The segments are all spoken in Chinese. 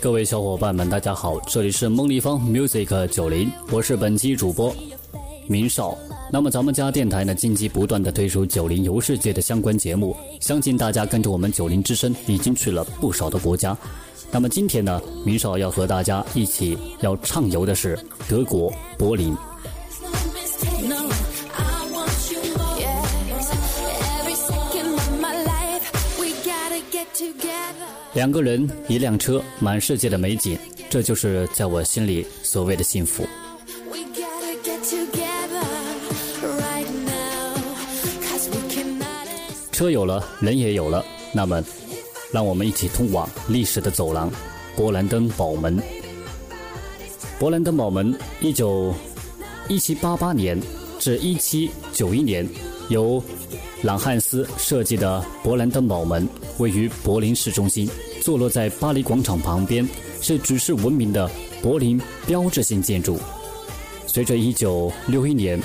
各位小伙伴们，大家好，这里是梦立方 Music 九零，我是本期主播明少。那么咱们家电台呢，近期不断的推出九零游世界的相关节目，相信大家跟着我们九零之声已经去了不少的国家。那么今天呢，明少要和大家一起要畅游的是德国柏林。两个人，一辆车，满世界的美景，这就是在我心里所谓的幸福。车有了，人也有了，那么，让我们一起通往历史的走廊——勃兰登堡门。勃兰登堡门，一九一七八八年至一七九一年，由朗汉斯设计的勃兰登堡门，位于柏林市中心。坐落在巴黎广场旁边，是举世闻名的柏林标志性建筑。随着1961年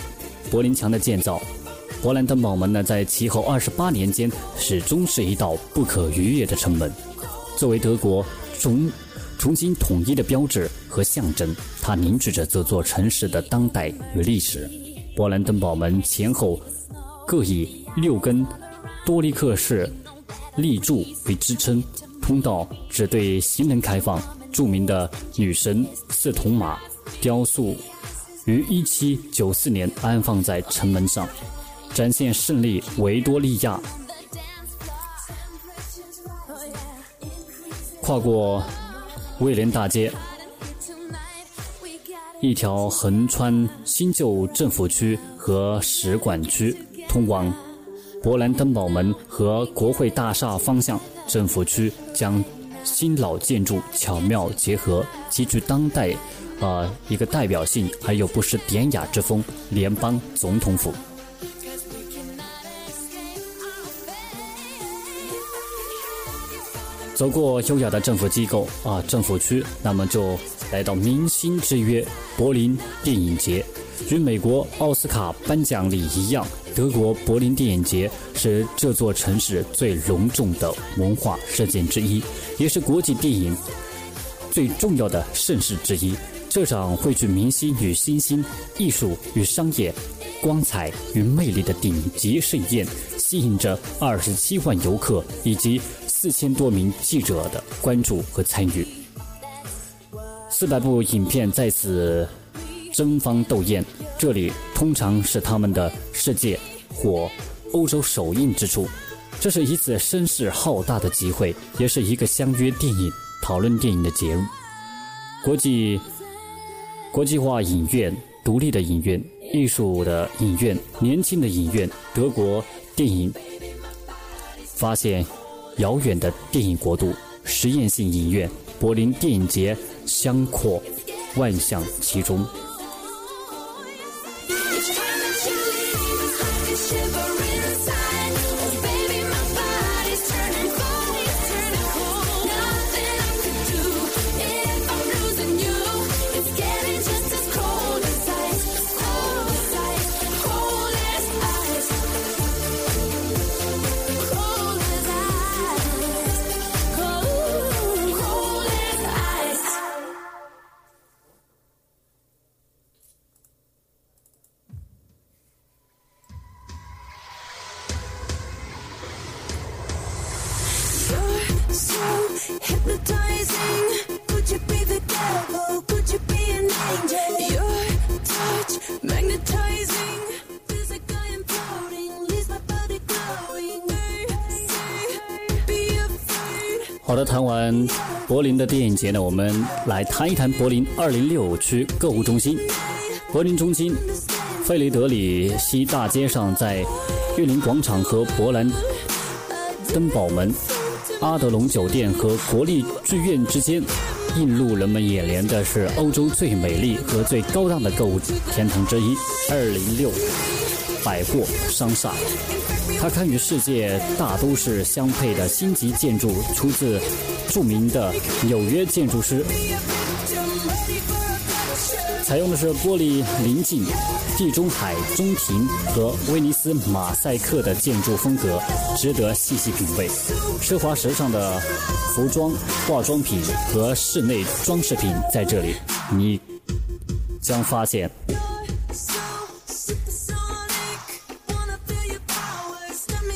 柏林墙的建造，勃兰登堡门呢，在其后28年间始终是一道不可逾越的城门。作为德国重重新统一的标志和象征，它凝聚着这座城市的当代与历史。勃兰登堡门前后各以六根多利克式立柱为支撑。通道只对行人开放。著名的女神四铜马雕塑于1794年安放在城门上，展现胜利维多利亚。跨过威廉大街，一条横穿新旧政府区和使馆区，通往勃兰登堡门和国会大厦方向。政府区将新老建筑巧妙结合，极具当代，啊一个代表性，还有不失典雅之风——联邦总统府。走过优雅的政府机构啊，政府区，那么就来到明星之约——柏林电影节。与美国奥斯卡颁奖礼一样，德国柏林电影节是这座城市最隆重的文化事件之一，也是国际电影最重要的盛事之一。这场汇聚明星与新星、艺术与商业、光彩与魅力的顶级盛宴，吸引着二十七万游客以及四千多名记者的关注和参与。四百部影片在此。争芳斗艳，这里通常是他们的世界或欧洲首映之处。这是一次声势浩大的集会，也是一个相约电影、讨论电影的节日。国际国际化影院、独立的影院、艺术的影院、年轻的影院、德国电影发现遥远的电影国度、实验性影院、柏林电影节，相阔万象其中。好的，谈完柏林的电影节呢，我们来谈一谈柏林二零六区购物中心。柏林中心，费雷德里希大街上，在玉林广场和勃兰登堡门、阿德隆酒店和国立剧院之间，映入人们眼帘的是欧洲最美丽和最高档的购物天堂之一——二零六百货商厦。它堪与世界大都市相配的星级建筑，出自著名的纽约建筑师。采用的是玻璃临近地中海中庭和威尼斯马赛克的建筑风格值得细细品味。奢华时尚的服装、化妆品和室内装饰品在这里，你将发现。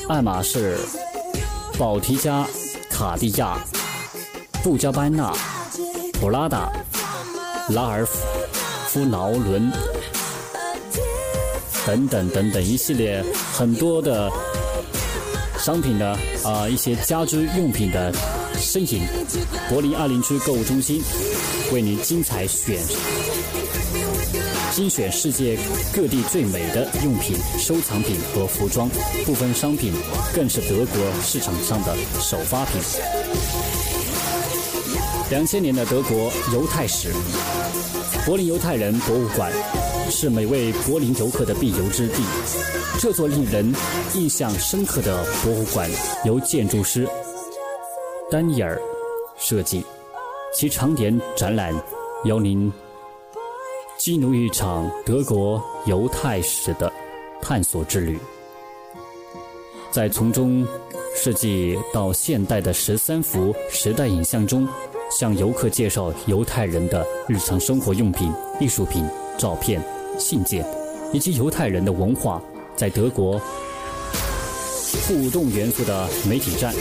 爱马仕、宝缇嘉、卡地亚、布加班纳、普拉达、拉尔夫劳伦等等等等一系列很多的商品的啊一些家居用品的身影，柏林二零区购物中心为您精彩选。精选世界各地最美的用品、收藏品和服装，部分商品更是德国市场上的首发品。两千年的德国犹太史，柏林犹太人博物馆是每位柏林游客的必游之地。这座令人印象深刻的博物馆由建筑师丹尼尔设计，其常年展览邀您。激怒一场德国犹太史的探索之旅，在从中世纪到现代的十三幅时代影像中，向游客介绍犹太人的日常生活用品、艺术品、照片、信件，以及犹太人的文化在德国互动元素的媒体站，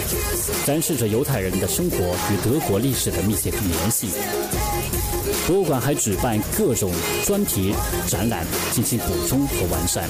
展示着犹太人的生活与德国历史的密切联系。博物馆还举办各种专题展览，进行补充和完善。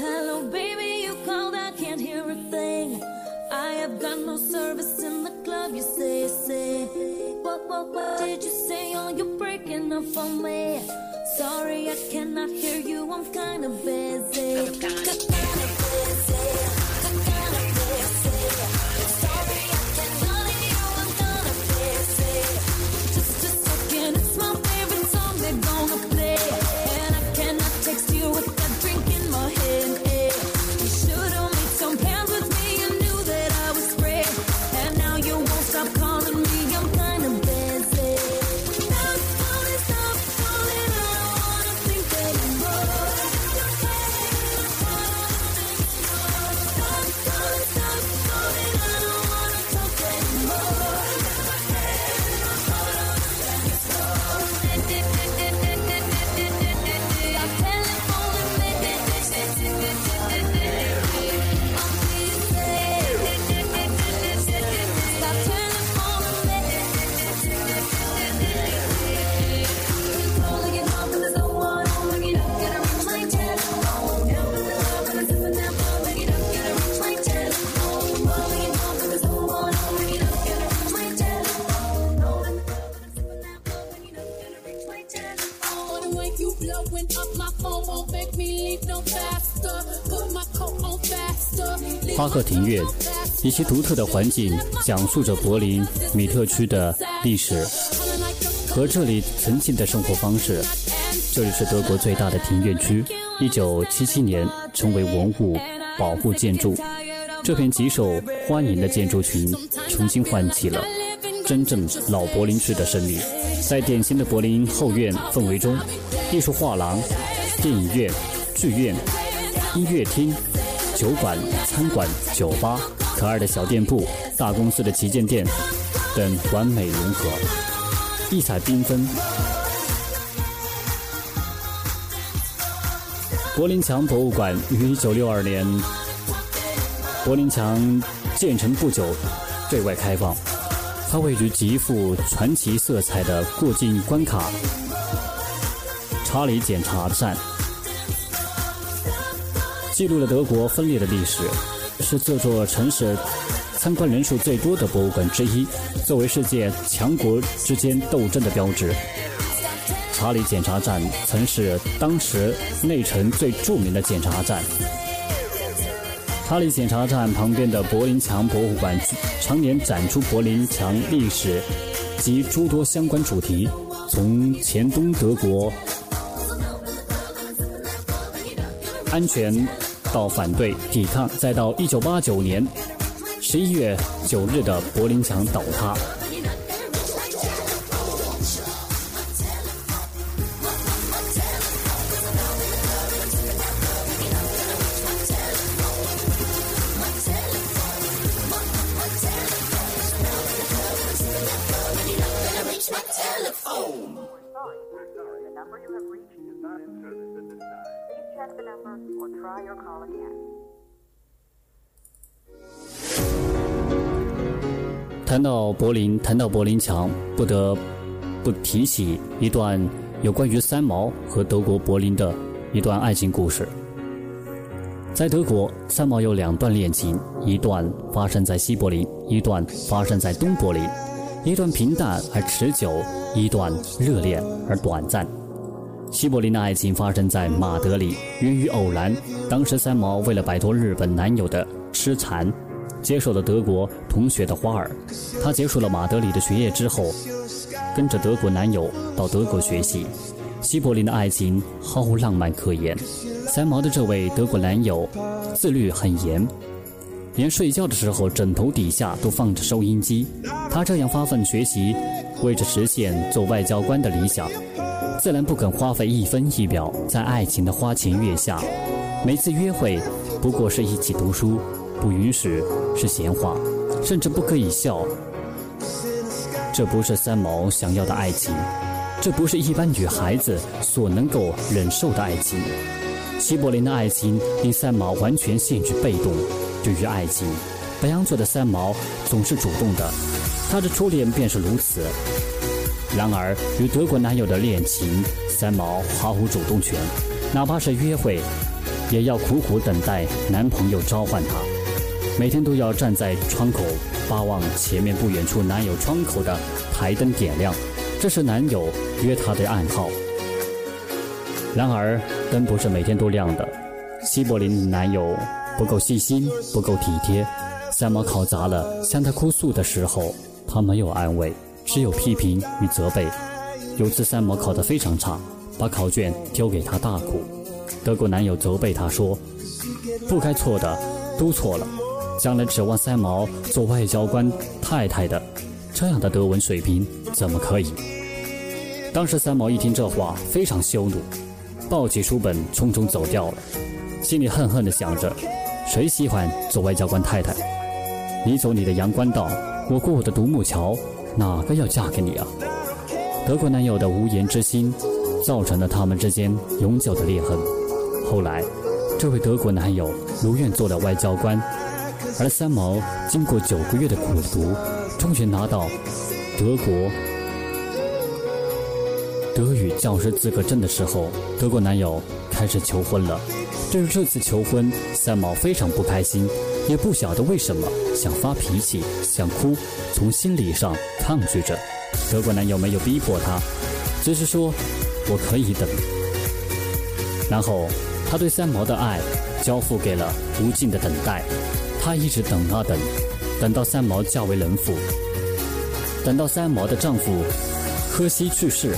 hello, baby, you called, I can't hear a thing. I have got no service in the club, you say, say. What, what, what did you say? Oh, you're breaking up on me. Sorry, I cannot hear you, I'm kinda busy. 巴赫庭院以其独特的环境，讲述着柏林米特区的历史和这里曾经的生活方式。这里是德国最大的庭院区，一九七七年成为文物保护建筑。这片极受欢迎的建筑群，重新唤起了真正老柏林区的生命。在典型的柏林后院氛围中。艺术画廊、电影院、剧院、音乐厅、酒馆、餐馆、酒吧、可爱的小店铺、大公司的旗舰店等完美融合，异彩缤纷。柏林墙博物馆于1962年柏林墙建成不久对外开放，它位于极富传奇色彩的过境关卡——查理检查站，记录了德国分裂的历史，是这座城市参观人数最多的博物馆之一。作为世界强国之间斗争的标志，查理检查站曾是当时内城最著名的检查站。查理检查站旁边的柏林墙博物馆常年展出柏林墙历史及诸多相关主题，从前东德国安全到反对抵抗，再到一九八九年十一月九日的柏林墙倒塌。谈到柏林，谈到柏林墙，不得不提起一段有关于三毛和德国柏林的一段爱情故事。在德国，三毛有两段恋情，一段发生在西柏林，一段发生在东柏林，一段平淡而持久，一段热烈而短暂。西柏林的爱情发生在马德里，源于偶然。当时三毛为了摆脱日本男友的痴缠，接受了德国同学的花儿。她结束了马德里的学业之后，跟着德国男友到德国学习。西柏林的爱情毫无浪漫可言。三毛的这位德国男友自律很严，连睡觉的时候枕头底下都放着收音机。他这样发奋学习，为着实现做外交官的理想。自然不肯花费一分一秒在爱情的花前月下，每次约会不过是一起读书，不允许是闲话，甚至不可以笑。这不是三毛想要的爱情，这不是一般女孩子所能够忍受的爱情。西柏林的爱情令三毛完全陷于被动。对于爱情，白羊座的三毛总是主动的，他的初恋便是如此。然而，与德国男友的恋情，三毛毫无主动权，哪怕是约会，也要苦苦等待男朋友召唤她，每天都要站在窗口巴望前面不远处男友窗口的台灯点亮，这是男友约她的暗号。然而，灯不是每天都亮的，西柏林男友不够细心，不够体贴，三毛考砸了，向他哭诉的时候，他没有安慰。只有批评与责备。有次三毛考得非常差，把考卷丢给他大哭。德国男友责备他说：“不该错的都错了，将来指望三毛做外交官太太的，这样的德文水平怎么可以？”当时三毛一听这话，非常羞怒，抱起书本匆匆走掉了，心里恨恨地想着：谁喜欢做外交官太太？你走你的阳关道，我过我的独木桥。哪个要嫁给你啊？德国男友的无言之心，造成了他们之间永久的裂痕。后来，这位德国男友如愿做了外交官，而三毛经过九个月的苦读，终于拿到德国德语教师资格证的时候，德国男友开始求婚了。对于这次求婚，三毛非常不开心。也不晓得为什么想发脾气、想哭，从心理上抗拒着。德国男友没有逼迫她，只是说：“我可以等。”然后他对三毛的爱交付给了无尽的等待。他一直等啊等，等到三毛嫁为人妇，等到三毛的丈夫柯西去世，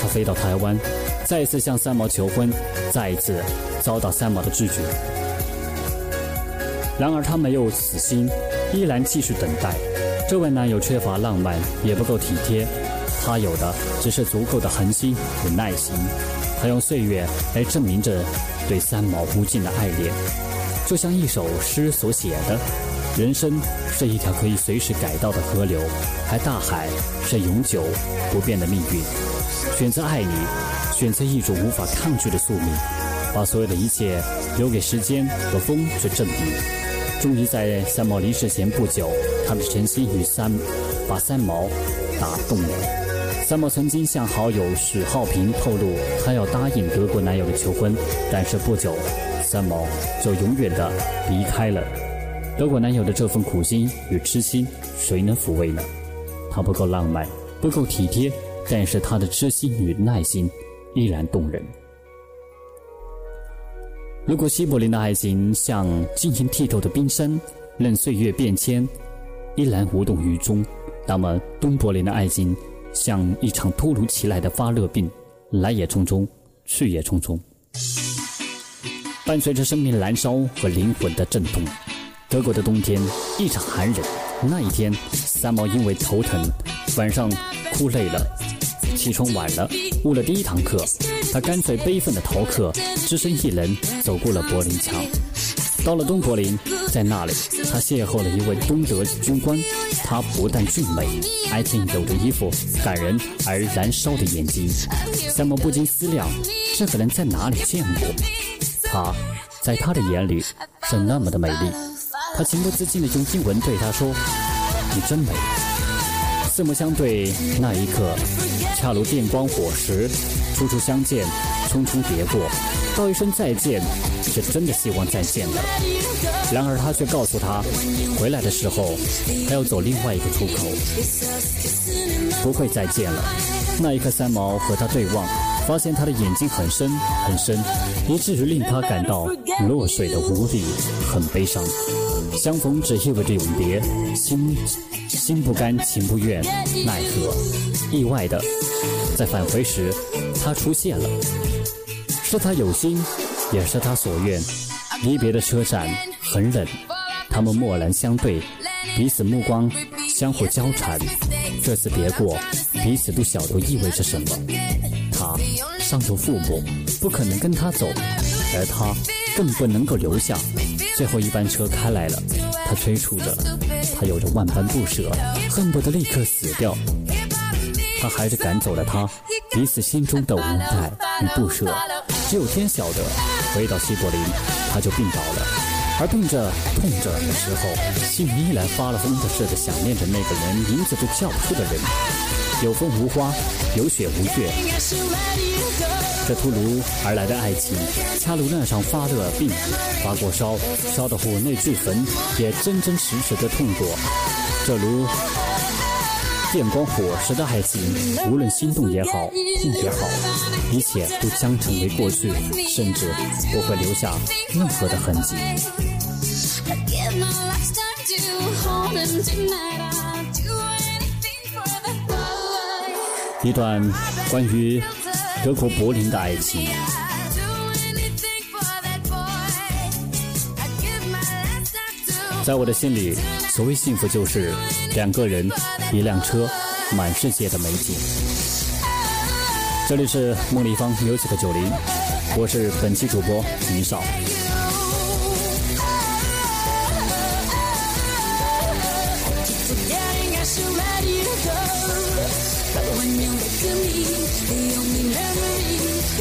他飞到台湾，再一次向三毛求婚，再一次遭到三毛的拒绝。然而他没有死心，依然继续等待。这位男友缺乏浪漫，也不够体贴，他有的只是足够的恒心与耐心。他用岁月来证明着对三毛无尽的爱恋，就像一首诗所写的：“人生是一条可以随时改道的河流，而大海是永久不变的命运。选择爱你，选择一种无法抗拒的宿命，把所有的一切留给时间和风去证明。”终于在三毛离世前不久，他的诚心与三把三毛打动了。三毛曾经向好友许浩平透露，他要答应德国男友的求婚，但是不久，三毛就永远的离开了。德国男友的这份苦心与痴心，谁能抚慰呢？他不够浪漫，不够体贴，但是他的痴心与耐心依然动人。如果西柏林的爱情像晶莹剔透的冰山，任岁月变迁，依然无动于衷，那么东柏林的爱情像一场突如其来的发热病，来也匆匆，去也匆匆，伴随着生命燃烧和灵魂的震动。德国的冬天异常寒冷，那一天，三毛因为头疼，晚上哭累了，起床晚了，误了第一堂课。他干脆悲愤的逃课，只身一人走过了柏林墙，到了东柏林，在那里，他邂逅了一位东德军官。他不但俊美，而且有着一副感人而燃烧的眼睛。三毛不禁思量，这个人在哪里见过？她，在他的眼里是那么的美丽。他情不自禁的用英文对他说：“你真美。”四目相对，那一刻，恰如电光火石，初初相见，匆匆别过，道一声再见，是真的希望再见的。然而他却告诉他，回来的时候还要走另外一个出口，不会再见了。那一刻，三毛和他对望，发现他的眼睛很深很深，以至于令他感到落水的无力，很悲伤。相逢只意味着永别，心心不甘情不愿，奈何意外的在返回时，他出现了，是他有心，也是他所愿。离别的车站很冷，他们默然相对，彼此目光相互交缠。这次别过，彼此都晓得意味着什么。他上有父母，不可能跟他走，而他更不能够留下。最后一班车开来了，他催促着，他有着万般不舍，恨不得立刻死掉。他还是赶走了他，彼此心中的无奈与不舍，只有天晓得。回到西柏林，他就病倒了，而病着痛着的时候，心里依然发了疯的似的想念着那个人名字都叫不出的人。有风无花，有雪无月。这突如而来的爱情，恰如那场发热病，发过烧，烧得火内俱焚，也真真实实的痛过。这如电光火石的爱情，无论心动也好，痛也好，一切都将成为过去，甚至不会留下任何的痕迹。一段关于。德国柏林的爱情，在我的心里，所谓幸福就是两个人，一辆车，满世界的美景。这里是梦立方 music 九零，我是本期主播倪少。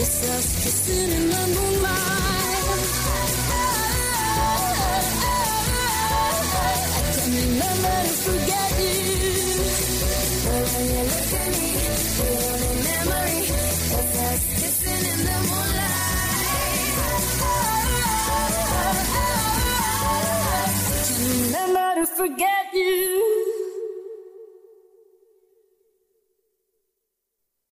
It's us kissing in the moonlight. I can't remember to forget you. But when you look at me, the only memory is us kissing in the moonlight. I can't remember to forget you.